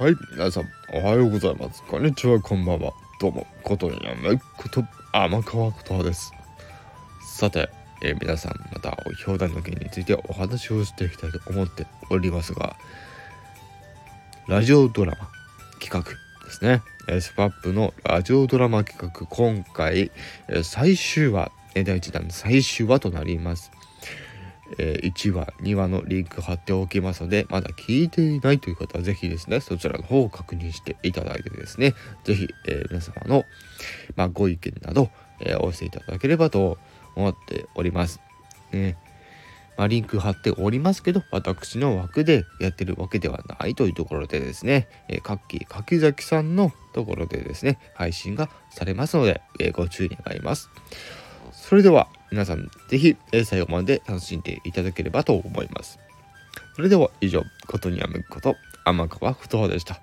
はい、皆さん、おはようございます。こんにちは、こんばんは。どうも、ことやめこと、天川ことです。さて、えー皆さん、また、表題の件についてお話をしていきたいと思っておりますが、ラジオドラマ企画ですね。えースパップのラジオドラマ企画、今回、えー最終話、え第1弾の最終話となります。え1話2話のリンク貼っておきますのでまだ聞いていないという方はぜひですねそちらの方を確認していただいてですねぜひ、えー皆様の、まあ、ご意見など、えーお寄せいただければと思っております。ねまあ、リンク貼っておりますけど私の枠でやってるわけではないというところでですね、えー、かっき柿崎さんのところでですね配信がされますので、えご注意願います。それでは皆さん是非最後まで楽しんでいただければと思います。それでは以上、ことにやむこと、天川不当でした。